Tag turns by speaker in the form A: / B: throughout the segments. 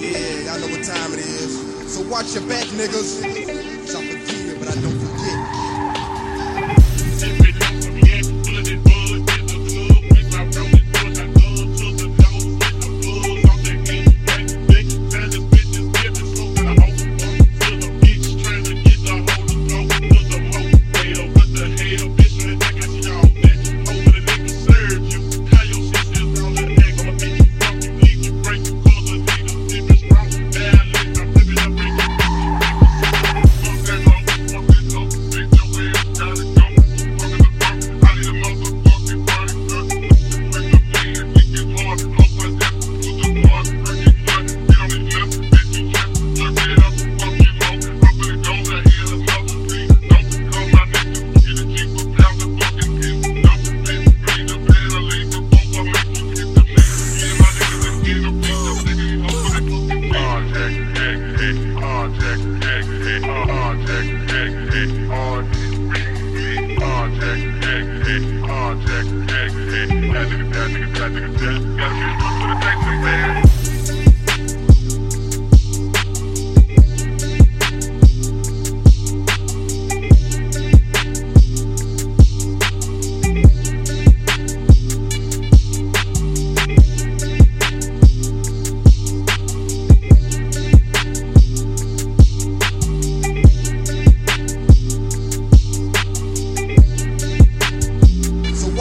A: Yeah, y'all know what time it is. So watch your back, niggas.
B: Man.
A: So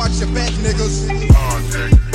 A: watch your back, niggas.
B: Check, check,